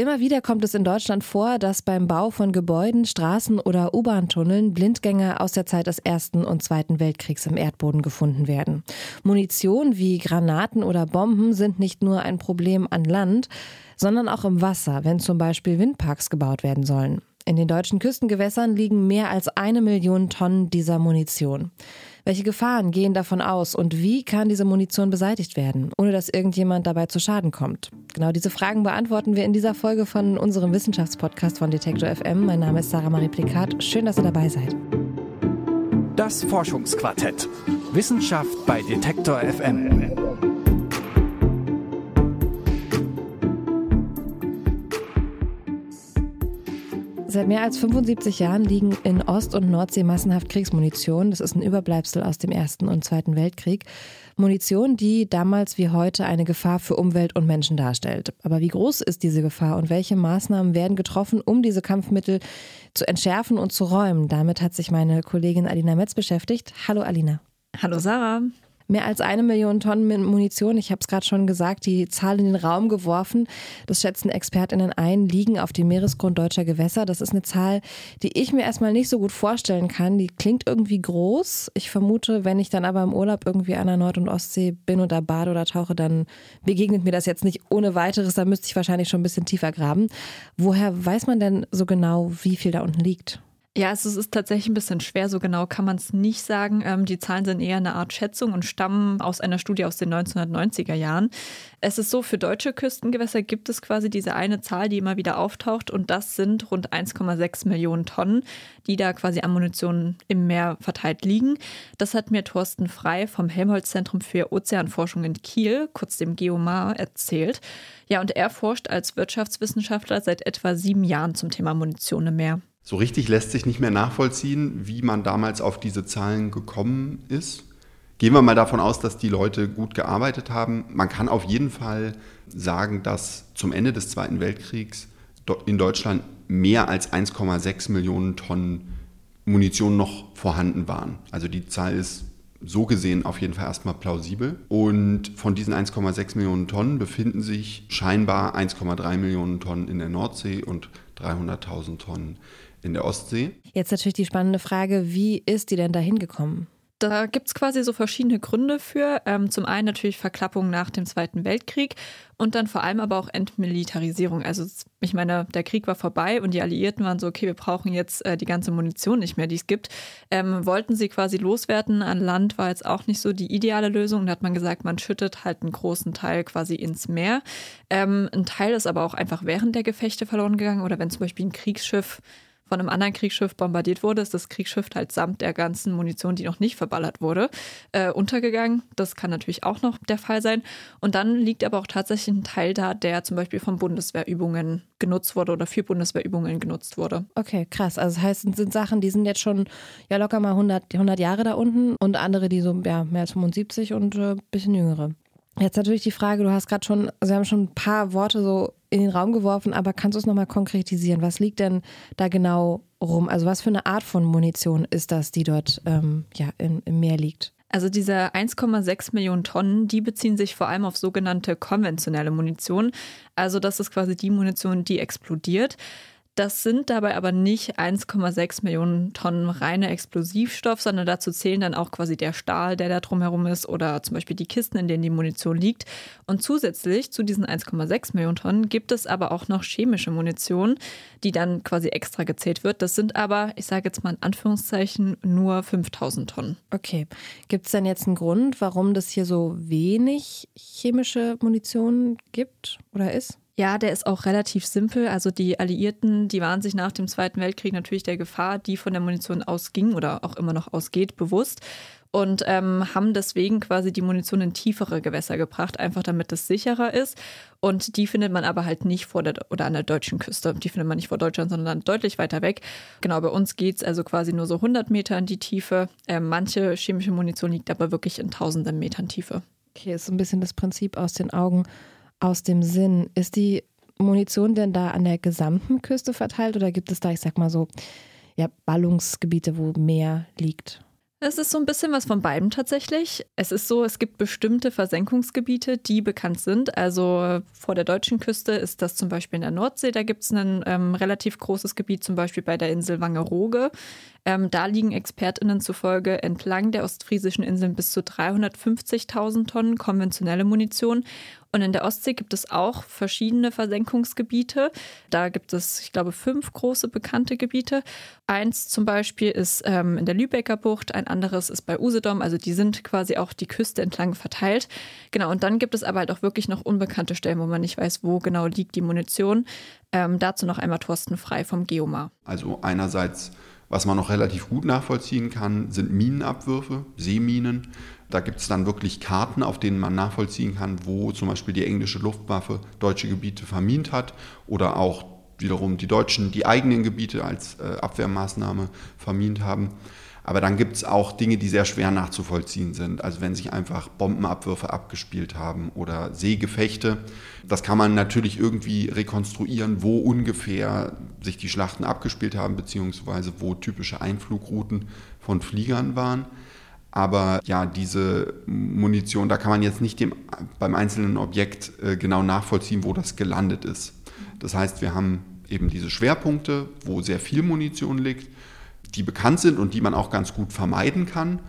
Immer wieder kommt es in Deutschland vor, dass beim Bau von Gebäuden, Straßen oder U-Bahn-Tunneln Blindgänger aus der Zeit des Ersten und Zweiten Weltkriegs im Erdboden gefunden werden. Munition wie Granaten oder Bomben sind nicht nur ein Problem an Land, sondern auch im Wasser, wenn zum Beispiel Windparks gebaut werden sollen. In den deutschen Küstengewässern liegen mehr als eine Million Tonnen dieser Munition. Welche Gefahren gehen davon aus und wie kann diese Munition beseitigt werden, ohne dass irgendjemand dabei zu Schaden kommt? Genau diese Fragen beantworten wir in dieser Folge von unserem Wissenschaftspodcast von Detektor FM. Mein Name ist Sarah Marie Plikat. Schön, dass ihr dabei seid. Das Forschungsquartett. Wissenschaft bei Detektor FM. Seit mehr als 75 Jahren liegen in Ost- und Nordsee massenhaft Kriegsmunition. Das ist ein Überbleibsel aus dem Ersten und Zweiten Weltkrieg. Munition, die damals wie heute eine Gefahr für Umwelt und Menschen darstellt. Aber wie groß ist diese Gefahr und welche Maßnahmen werden getroffen, um diese Kampfmittel zu entschärfen und zu räumen? Damit hat sich meine Kollegin Alina Metz beschäftigt. Hallo Alina. Hallo Sarah. Mehr als eine Million Tonnen Munition, ich habe es gerade schon gesagt, die Zahl in den Raum geworfen. Das schätzen ExpertInnen ein, liegen auf dem Meeresgrund deutscher Gewässer. Das ist eine Zahl, die ich mir erstmal nicht so gut vorstellen kann. Die klingt irgendwie groß. Ich vermute, wenn ich dann aber im Urlaub irgendwie an der Nord- und Ostsee bin da bade oder tauche, dann begegnet mir das jetzt nicht ohne weiteres. Da müsste ich wahrscheinlich schon ein bisschen tiefer graben. Woher weiß man denn so genau, wie viel da unten liegt? Ja, es ist tatsächlich ein bisschen schwer, so genau kann man es nicht sagen. Ähm, die Zahlen sind eher eine Art Schätzung und stammen aus einer Studie aus den 1990er Jahren. Es ist so, für deutsche Küstengewässer gibt es quasi diese eine Zahl, die immer wieder auftaucht und das sind rund 1,6 Millionen Tonnen, die da quasi an Munition im Meer verteilt liegen. Das hat mir Thorsten Frei vom Helmholtz-Zentrum für Ozeanforschung in Kiel, kurz dem Geomar, erzählt. Ja, und er forscht als Wirtschaftswissenschaftler seit etwa sieben Jahren zum Thema Munition im Meer. So richtig lässt sich nicht mehr nachvollziehen, wie man damals auf diese Zahlen gekommen ist. Gehen wir mal davon aus, dass die Leute gut gearbeitet haben. Man kann auf jeden Fall sagen, dass zum Ende des Zweiten Weltkriegs in Deutschland mehr als 1,6 Millionen Tonnen Munition noch vorhanden waren. Also die Zahl ist so gesehen auf jeden Fall erstmal plausibel. Und von diesen 1,6 Millionen Tonnen befinden sich scheinbar 1,3 Millionen Tonnen in der Nordsee und 300.000 Tonnen in der Ostsee. Jetzt natürlich die spannende Frage, wie ist die denn da hingekommen? Da gibt es quasi so verschiedene Gründe für. Ähm, zum einen natürlich Verklappung nach dem Zweiten Weltkrieg und dann vor allem aber auch Entmilitarisierung. Also ich meine, der Krieg war vorbei und die Alliierten waren so, okay, wir brauchen jetzt äh, die ganze Munition nicht mehr, die es gibt. Ähm, wollten sie quasi loswerden an Land, war jetzt auch nicht so die ideale Lösung. Da hat man gesagt, man schüttet halt einen großen Teil quasi ins Meer. Ähm, ein Teil ist aber auch einfach während der Gefechte verloren gegangen oder wenn zum Beispiel ein Kriegsschiff von einem anderen Kriegsschiff bombardiert wurde, ist das Kriegsschiff halt samt der ganzen Munition, die noch nicht verballert wurde, äh, untergegangen. Das kann natürlich auch noch der Fall sein. Und dann liegt aber auch tatsächlich ein Teil da, der zum Beispiel von Bundeswehrübungen genutzt wurde oder für Bundeswehrübungen genutzt wurde. Okay, krass. Also das heißt, es sind Sachen, die sind jetzt schon ja locker mal 100, 100 Jahre da unten und andere, die so ja, mehr als 75 und ein äh, bisschen jüngere. Jetzt natürlich die Frage, du hast gerade schon, also wir haben schon ein paar Worte so in den Raum geworfen, aber kannst du es nochmal konkretisieren? Was liegt denn da genau rum? Also was für eine Art von Munition ist das, die dort ähm, ja, im, im Meer liegt? Also diese 1,6 Millionen Tonnen, die beziehen sich vor allem auf sogenannte konventionelle Munition. Also das ist quasi die Munition, die explodiert. Das sind dabei aber nicht 1,6 Millionen Tonnen reiner Explosivstoff, sondern dazu zählen dann auch quasi der Stahl, der da drumherum ist oder zum Beispiel die Kisten, in denen die Munition liegt. Und zusätzlich zu diesen 1,6 Millionen Tonnen gibt es aber auch noch chemische Munition, die dann quasi extra gezählt wird. Das sind aber, ich sage jetzt mal in Anführungszeichen, nur 5000 Tonnen. Okay. Gibt es denn jetzt einen Grund, warum das hier so wenig chemische Munition gibt oder ist? Ja, der ist auch relativ simpel. Also die Alliierten, die waren sich nach dem Zweiten Weltkrieg natürlich der Gefahr, die von der Munition ausging oder auch immer noch ausgeht, bewusst und ähm, haben deswegen quasi die Munition in tiefere Gewässer gebracht, einfach damit es sicherer ist. Und die findet man aber halt nicht vor der oder an der deutschen Küste. Die findet man nicht vor Deutschland, sondern deutlich weiter weg. Genau, bei uns geht es also quasi nur so 100 Meter in die Tiefe. Ähm, manche chemische Munition liegt aber wirklich in tausenden Metern Tiefe. Okay, ist so ein bisschen das Prinzip aus den Augen aus dem Sinn. Ist die Munition denn da an der gesamten Küste verteilt oder gibt es da, ich sag mal so, ja, Ballungsgebiete, wo mehr liegt? Es ist so ein bisschen was von beidem tatsächlich. Es ist so, es gibt bestimmte Versenkungsgebiete, die bekannt sind. Also vor der deutschen Küste ist das zum Beispiel in der Nordsee. Da gibt es ein ähm, relativ großes Gebiet, zum Beispiel bei der Insel Wangerooge. Ähm, da liegen ExpertInnen zufolge entlang der ostfriesischen Inseln bis zu 350.000 Tonnen konventionelle Munition. Und in der Ostsee gibt es auch verschiedene Versenkungsgebiete. Da gibt es, ich glaube, fünf große bekannte Gebiete. Eins zum Beispiel ist ähm, in der Lübecker Bucht, ein anderes ist bei Usedom. Also die sind quasi auch die Küste entlang verteilt. Genau, und dann gibt es aber halt auch wirklich noch unbekannte Stellen, wo man nicht weiß, wo genau liegt die Munition. Ähm, dazu noch einmal Thorsten Frei vom Geomar. Also einerseits was man noch relativ gut nachvollziehen kann, sind Minenabwürfe, Seeminen. Da gibt es dann wirklich Karten, auf denen man nachvollziehen kann, wo zum Beispiel die englische Luftwaffe deutsche Gebiete vermint hat oder auch wiederum die Deutschen die eigenen Gebiete als äh, Abwehrmaßnahme vermint haben. Aber dann gibt es auch Dinge, die sehr schwer nachzuvollziehen sind. Also wenn sich einfach Bombenabwürfe abgespielt haben oder Seegefechte. Das kann man natürlich irgendwie rekonstruieren, wo ungefähr sich die Schlachten abgespielt haben, beziehungsweise wo typische Einflugrouten von Fliegern waren. Aber ja, diese Munition, da kann man jetzt nicht dem, beim einzelnen Objekt äh, genau nachvollziehen, wo das gelandet ist. Das heißt, wir haben eben diese Schwerpunkte, wo sehr viel Munition liegt die bekannt sind und die man auch ganz gut vermeiden kann,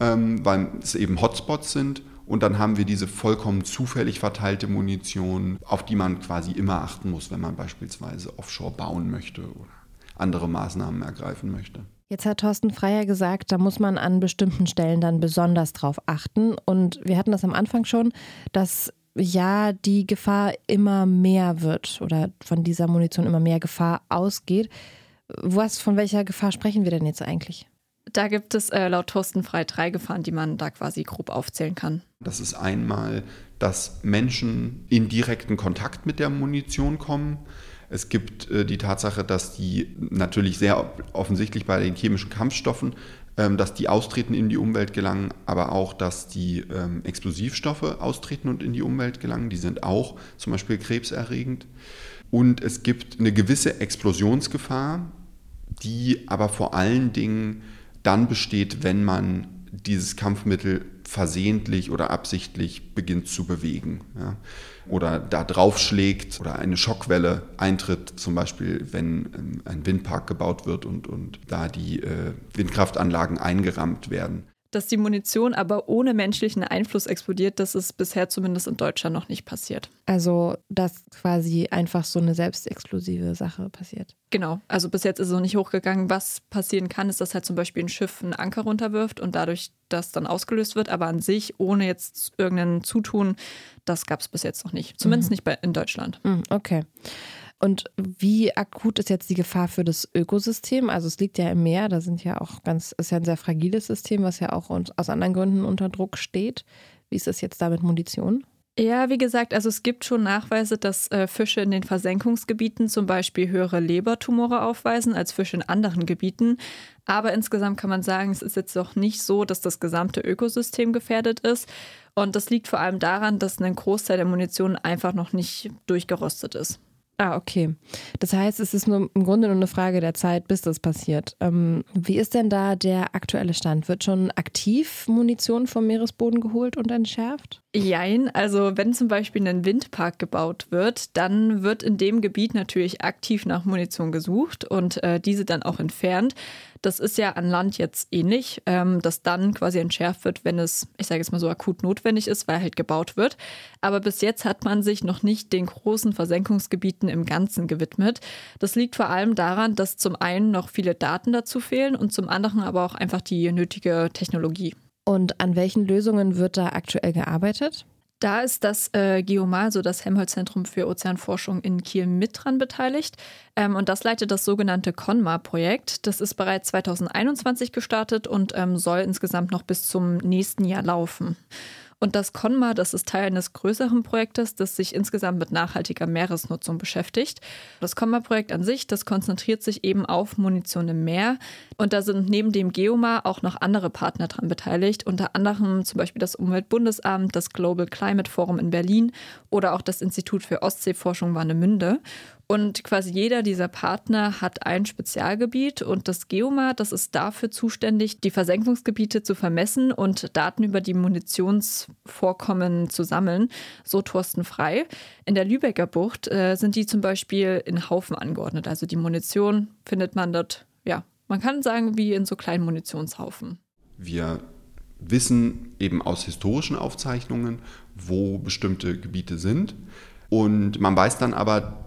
ähm, weil es eben Hotspots sind. Und dann haben wir diese vollkommen zufällig verteilte Munition, auf die man quasi immer achten muss, wenn man beispielsweise offshore bauen möchte oder andere Maßnahmen ergreifen möchte. Jetzt hat Thorsten Freier gesagt, da muss man an bestimmten Stellen dann besonders drauf achten. Und wir hatten das am Anfang schon, dass ja die Gefahr immer mehr wird oder von dieser Munition immer mehr Gefahr ausgeht. Was, von welcher Gefahr sprechen wir denn jetzt eigentlich? Da gibt es äh, laut Thorsten Frei drei Gefahren, die man da quasi grob aufzählen kann. Das ist einmal, dass Menschen in direkten Kontakt mit der Munition kommen. Es gibt äh, die Tatsache, dass die natürlich sehr offensichtlich bei den chemischen Kampfstoffen, ähm, dass die austreten in die Umwelt gelangen, aber auch, dass die ähm, Explosivstoffe austreten und in die Umwelt gelangen. Die sind auch zum Beispiel krebserregend. Und es gibt eine gewisse Explosionsgefahr, die aber vor allen Dingen dann besteht, wenn man dieses Kampfmittel versehentlich oder absichtlich beginnt zu bewegen. Ja. Oder da draufschlägt oder eine Schockwelle eintritt, zum Beispiel wenn ähm, ein Windpark gebaut wird und, und da die äh, Windkraftanlagen eingerammt werden. Dass die Munition aber ohne menschlichen Einfluss explodiert, das ist bisher zumindest in Deutschland noch nicht passiert. Also, dass quasi einfach so eine selbstexklusive Sache passiert. Genau, also bis jetzt ist es noch nicht hochgegangen. Was passieren kann, ist, dass halt zum Beispiel ein Schiff einen Anker runterwirft und dadurch das dann ausgelöst wird. Aber an sich, ohne jetzt irgendein Zutun, das gab es bis jetzt noch nicht. Zumindest mhm. nicht bei, in Deutschland. Mhm, okay. Und wie akut ist jetzt die Gefahr für das Ökosystem? Also es liegt ja im Meer, da sind ja auch ganz, ist ja ein sehr fragiles System, was ja auch aus anderen Gründen unter Druck steht. Wie ist es jetzt da mit Munition? Ja, wie gesagt, also es gibt schon Nachweise, dass äh, Fische in den Versenkungsgebieten zum Beispiel höhere Lebertumore aufweisen als Fische in anderen Gebieten. Aber insgesamt kann man sagen, es ist jetzt doch nicht so, dass das gesamte Ökosystem gefährdet ist. Und das liegt vor allem daran, dass ein Großteil der Munition einfach noch nicht durchgerostet ist. Ah, okay. Das heißt, es ist nur im Grunde nur eine Frage der Zeit, bis das passiert. Ähm, wie ist denn da der aktuelle Stand? Wird schon aktiv Munition vom Meeresboden geholt und entschärft? Jein, also wenn zum Beispiel ein Windpark gebaut wird, dann wird in dem Gebiet natürlich aktiv nach Munition gesucht und äh, diese dann auch entfernt. Das ist ja an Land jetzt ähnlich, ähm, dass dann quasi entschärft wird, wenn es, ich sage jetzt mal so akut notwendig ist, weil halt gebaut wird. Aber bis jetzt hat man sich noch nicht den großen Versenkungsgebieten im Ganzen gewidmet. Das liegt vor allem daran, dass zum einen noch viele Daten dazu fehlen und zum anderen aber auch einfach die nötige Technologie. Und an welchen Lösungen wird da aktuell gearbeitet? Da ist das äh, Geomar, so das Helmholtz-Zentrum für Ozeanforschung in Kiel, mit dran beteiligt. Ähm, und das leitet das sogenannte CONMAR-Projekt. Das ist bereits 2021 gestartet und ähm, soll insgesamt noch bis zum nächsten Jahr laufen. Und das CONMA, das ist Teil eines größeren Projektes, das sich insgesamt mit nachhaltiger Meeresnutzung beschäftigt. Das CONMA-Projekt an sich, das konzentriert sich eben auf Munition im Meer. Und da sind neben dem Geomar auch noch andere Partner dran beteiligt, unter anderem zum Beispiel das Umweltbundesamt, das Global Climate Forum in Berlin oder auch das Institut für Ostseeforschung Warnemünde. Und quasi jeder dieser Partner hat ein Spezialgebiet und das Geomar, das ist dafür zuständig, die Versenkungsgebiete zu vermessen und Daten über die Munitionsvorkommen zu sammeln. So Thorsten Frei. In der Lübecker Bucht äh, sind die zum Beispiel in Haufen angeordnet. Also die Munition findet man dort, ja, man kann sagen, wie in so kleinen Munitionshaufen. Wir wissen eben aus historischen Aufzeichnungen, wo bestimmte Gebiete sind. Und man weiß dann aber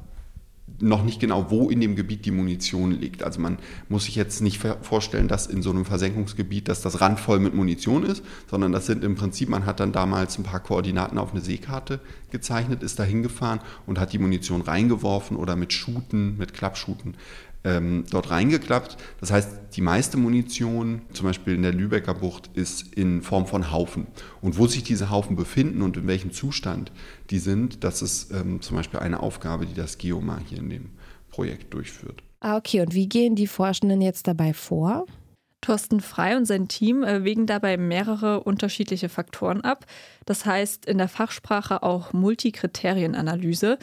noch nicht genau, wo in dem Gebiet die Munition liegt. Also man muss sich jetzt nicht vorstellen, dass in so einem Versenkungsgebiet, dass das randvoll mit Munition ist, sondern das sind im Prinzip, man hat dann damals ein paar Koordinaten auf eine Seekarte gezeichnet, ist da hingefahren und hat die Munition reingeworfen oder mit Schuten, mit Klappschuten ähm, dort reingeklappt. Das heißt, die meiste Munition, zum Beispiel in der Lübecker Bucht, ist in Form von Haufen. Und wo sich diese Haufen befinden und in welchem Zustand die sind, das ist ähm, zum Beispiel eine Aufgabe, die das Geomar hier in dem Projekt durchführt. Ah, okay. Und wie gehen die Forschenden jetzt dabei vor? Thorsten Frei und sein Team äh, wägen dabei mehrere unterschiedliche Faktoren ab. Das heißt in der Fachsprache auch Multikriterienanalyse.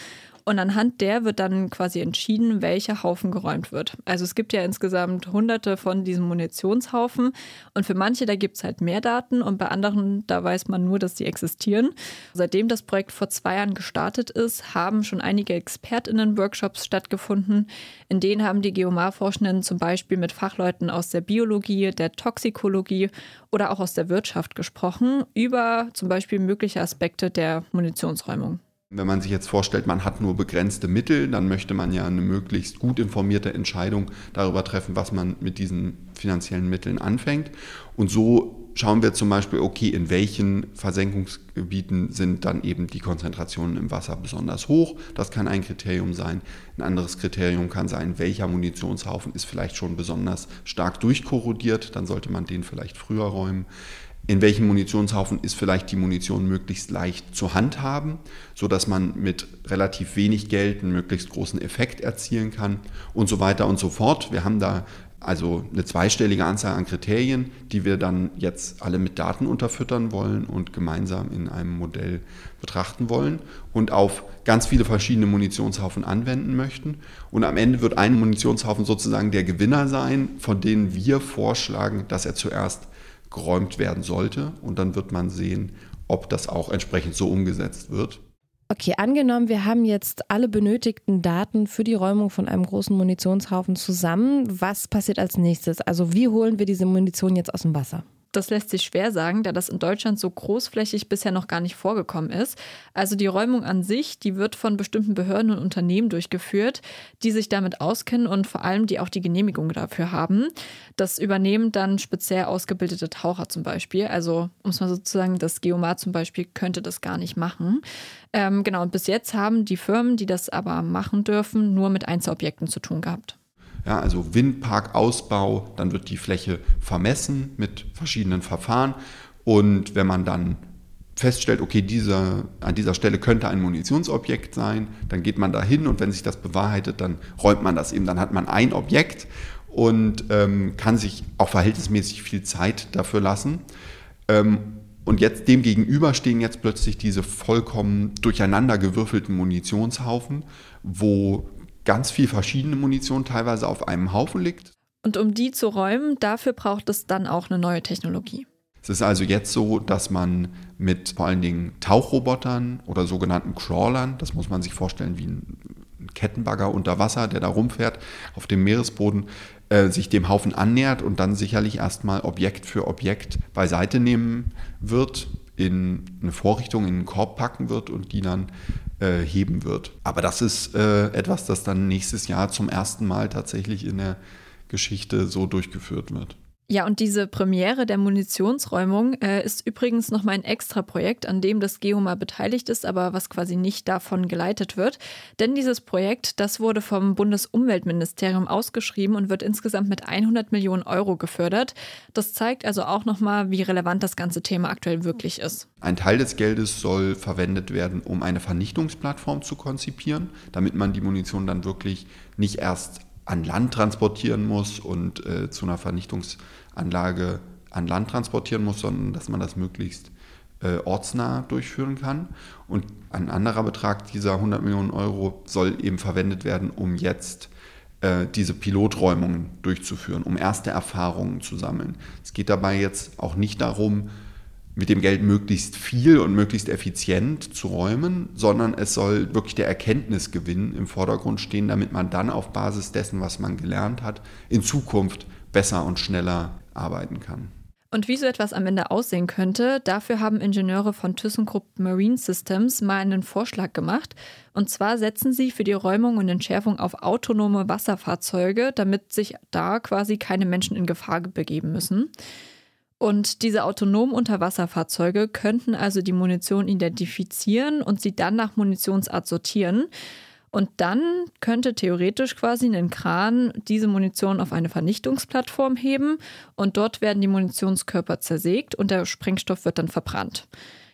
Und anhand der wird dann quasi entschieden, welcher Haufen geräumt wird. Also es gibt ja insgesamt hunderte von diesen Munitionshaufen und für manche, da gibt es halt mehr Daten und bei anderen, da weiß man nur, dass die existieren. Seitdem das Projekt vor zwei Jahren gestartet ist, haben schon einige ExpertInnen-Workshops stattgefunden. In denen haben die Geomar-Forschenden zum Beispiel mit Fachleuten aus der Biologie, der Toxikologie oder auch aus der Wirtschaft gesprochen über zum Beispiel mögliche Aspekte der Munitionsräumung. Wenn man sich jetzt vorstellt, man hat nur begrenzte Mittel, dann möchte man ja eine möglichst gut informierte Entscheidung darüber treffen, was man mit diesen finanziellen Mitteln anfängt. Und so schauen wir zum Beispiel, okay, in welchen Versenkungsgebieten sind dann eben die Konzentrationen im Wasser besonders hoch. Das kann ein Kriterium sein. Ein anderes Kriterium kann sein, welcher Munitionshaufen ist vielleicht schon besonders stark durchkorrodiert. Dann sollte man den vielleicht früher räumen in welchem Munitionshaufen ist vielleicht die Munition möglichst leicht zu handhaben, sodass man mit relativ wenig Geld einen möglichst großen Effekt erzielen kann und so weiter und so fort. Wir haben da also eine zweistellige Anzahl an Kriterien, die wir dann jetzt alle mit Daten unterfüttern wollen und gemeinsam in einem Modell betrachten wollen und auf ganz viele verschiedene Munitionshaufen anwenden möchten. Und am Ende wird ein Munitionshaufen sozusagen der Gewinner sein, von denen wir vorschlagen, dass er zuerst geräumt werden sollte. Und dann wird man sehen, ob das auch entsprechend so umgesetzt wird. Okay, angenommen, wir haben jetzt alle benötigten Daten für die Räumung von einem großen Munitionshaufen zusammen. Was passiert als nächstes? Also wie holen wir diese Munition jetzt aus dem Wasser? Das lässt sich schwer sagen, da das in Deutschland so großflächig bisher noch gar nicht vorgekommen ist. Also die Räumung an sich, die wird von bestimmten Behörden und Unternehmen durchgeführt, die sich damit auskennen und vor allem die auch die Genehmigung dafür haben. Das übernehmen dann speziell ausgebildete Taucher zum Beispiel. Also um es mal sozusagen, das Geomar zum Beispiel könnte das gar nicht machen. Ähm, genau, und bis jetzt haben die Firmen, die das aber machen dürfen, nur mit Einzelobjekten zu tun gehabt. Ja, also Windparkausbau, dann wird die Fläche vermessen mit verschiedenen Verfahren. Und wenn man dann feststellt, okay, diese, an dieser Stelle könnte ein Munitionsobjekt sein, dann geht man da hin und wenn sich das bewahrheitet, dann räumt man das eben. Dann hat man ein Objekt und ähm, kann sich auch verhältnismäßig viel Zeit dafür lassen. Ähm, und jetzt dem gegenüber stehen jetzt plötzlich diese vollkommen durcheinandergewürfelten Munitionshaufen, wo ganz viel verschiedene Munition teilweise auf einem Haufen liegt. Und um die zu räumen, dafür braucht es dann auch eine neue Technologie. Es ist also jetzt so, dass man mit vor allen Dingen Tauchrobotern oder sogenannten Crawlern, das muss man sich vorstellen wie ein Kettenbagger unter Wasser, der da rumfährt auf dem Meeresboden, äh, sich dem Haufen annähert und dann sicherlich erstmal Objekt für Objekt beiseite nehmen wird, in eine Vorrichtung, in einen Korb packen wird und die dann äh, heben wird. Aber das ist äh, etwas, das dann nächstes Jahr zum ersten Mal tatsächlich in der Geschichte so durchgeführt wird. Ja, und diese Premiere der Munitionsräumung äh, ist übrigens nochmal ein extra Projekt, an dem das Geoma beteiligt ist, aber was quasi nicht davon geleitet wird. Denn dieses Projekt, das wurde vom Bundesumweltministerium ausgeschrieben und wird insgesamt mit 100 Millionen Euro gefördert. Das zeigt also auch nochmal, wie relevant das ganze Thema aktuell wirklich ist. Ein Teil des Geldes soll verwendet werden, um eine Vernichtungsplattform zu konzipieren, damit man die Munition dann wirklich nicht erst an Land transportieren muss und äh, zu einer Vernichtungsanlage an Land transportieren muss, sondern dass man das möglichst äh, ortsnah durchführen kann. Und ein anderer Betrag dieser 100 Millionen Euro soll eben verwendet werden, um jetzt äh, diese Piloträumungen durchzuführen, um erste Erfahrungen zu sammeln. Es geht dabei jetzt auch nicht darum, mit dem Geld möglichst viel und möglichst effizient zu räumen, sondern es soll wirklich der Erkenntnisgewinn im Vordergrund stehen, damit man dann auf Basis dessen, was man gelernt hat, in Zukunft besser und schneller arbeiten kann. Und wie so etwas am Ende aussehen könnte, dafür haben Ingenieure von ThyssenKrupp Marine Systems mal einen Vorschlag gemacht. Und zwar setzen sie für die Räumung und Entschärfung auf autonome Wasserfahrzeuge, damit sich da quasi keine Menschen in Gefahr begeben müssen. Und diese autonomen Unterwasserfahrzeuge könnten also die Munition identifizieren und sie dann nach Munitionsart sortieren. Und dann könnte theoretisch quasi ein Kran diese Munition auf eine Vernichtungsplattform heben und dort werden die Munitionskörper zersägt und der Sprengstoff wird dann verbrannt.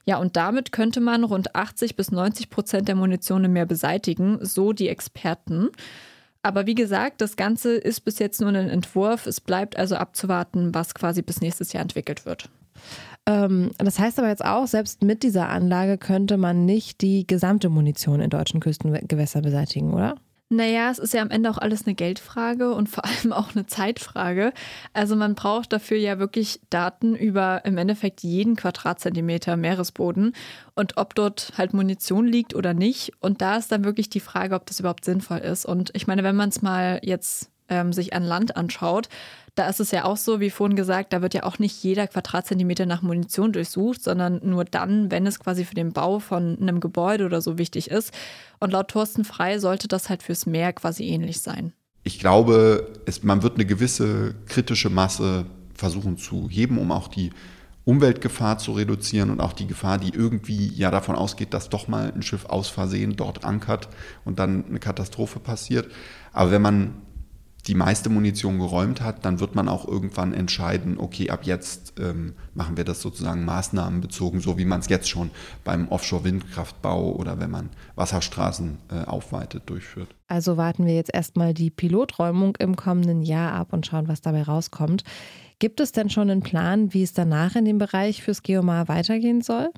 Ja, und damit könnte man rund 80 bis 90 Prozent der Munition mehr beseitigen, so die Experten. Aber wie gesagt, das Ganze ist bis jetzt nur ein Entwurf. Es bleibt also abzuwarten, was quasi bis nächstes Jahr entwickelt wird. Ähm, das heißt aber jetzt auch, selbst mit dieser Anlage könnte man nicht die gesamte Munition in deutschen Küstengewässern beseitigen, oder? Naja, es ist ja am Ende auch alles eine Geldfrage und vor allem auch eine Zeitfrage. Also man braucht dafür ja wirklich Daten über im Endeffekt jeden Quadratzentimeter Meeresboden und ob dort halt Munition liegt oder nicht. Und da ist dann wirklich die Frage, ob das überhaupt sinnvoll ist. Und ich meine, wenn man es mal jetzt ähm, sich an Land anschaut, da ist es ja auch so, wie vorhin gesagt, da wird ja auch nicht jeder Quadratzentimeter nach Munition durchsucht, sondern nur dann, wenn es quasi für den Bau von einem Gebäude oder so wichtig ist. Und laut Thorsten Frei sollte das halt fürs Meer quasi ähnlich sein. Ich glaube, es, man wird eine gewisse kritische Masse versuchen zu heben, um auch die Umweltgefahr zu reduzieren und auch die Gefahr, die irgendwie ja davon ausgeht, dass doch mal ein Schiff aus Versehen dort ankert und dann eine Katastrophe passiert. Aber wenn man die meiste Munition geräumt hat, dann wird man auch irgendwann entscheiden, okay, ab jetzt ähm, machen wir das sozusagen maßnahmenbezogen, so wie man es jetzt schon beim Offshore-Windkraftbau oder wenn man Wasserstraßen äh, aufweitet durchführt. Also warten wir jetzt erstmal die Piloträumung im kommenden Jahr ab und schauen, was dabei rauskommt. Gibt es denn schon einen Plan, wie es danach in dem Bereich fürs Geomar weitergehen soll?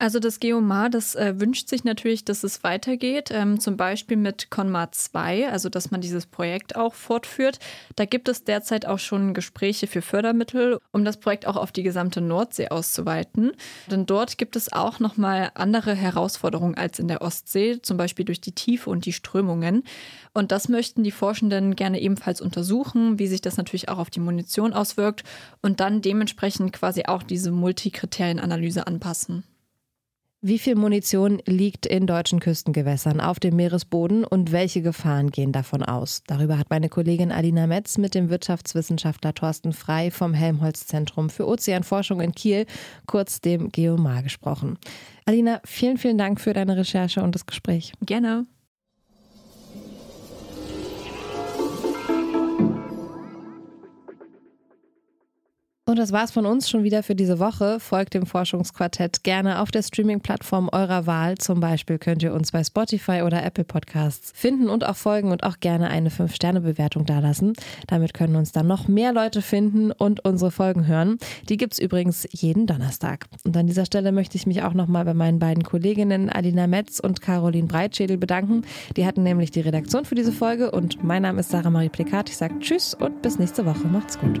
Also das Geomar, das äh, wünscht sich natürlich, dass es weitergeht, ähm, zum Beispiel mit Conmar 2, also dass man dieses Projekt auch fortführt. Da gibt es derzeit auch schon Gespräche für Fördermittel, um das Projekt auch auf die gesamte Nordsee auszuweiten. Denn dort gibt es auch nochmal andere Herausforderungen als in der Ostsee, zum Beispiel durch die Tiefe und die Strömungen. Und das möchten die Forschenden gerne ebenfalls untersuchen, wie sich das natürlich auch auf die Munition auswirkt und dann dementsprechend quasi auch diese Multikriterienanalyse anpassen. Wie viel Munition liegt in deutschen Küstengewässern auf dem Meeresboden und welche Gefahren gehen davon aus? Darüber hat meine Kollegin Alina Metz mit dem Wirtschaftswissenschaftler Thorsten Frei vom Helmholtz-Zentrum für Ozeanforschung in Kiel, kurz dem Geomar, gesprochen. Alina, vielen, vielen Dank für deine Recherche und das Gespräch. Gerne. Und das war's von uns schon wieder für diese Woche. Folgt dem Forschungsquartett gerne auf der Streaming-Plattform eurer Wahl. Zum Beispiel könnt ihr uns bei Spotify oder Apple Podcasts finden und auch folgen und auch gerne eine 5-Sterne-Bewertung dalassen. Damit können uns dann noch mehr Leute finden und unsere Folgen hören. Die gibt's übrigens jeden Donnerstag. Und an dieser Stelle möchte ich mich auch nochmal bei meinen beiden Kolleginnen Alina Metz und Caroline Breitschädel bedanken. Die hatten nämlich die Redaktion für diese Folge und mein Name ist Sarah Marie Plikat. Ich sage Tschüss und bis nächste Woche. Macht's gut.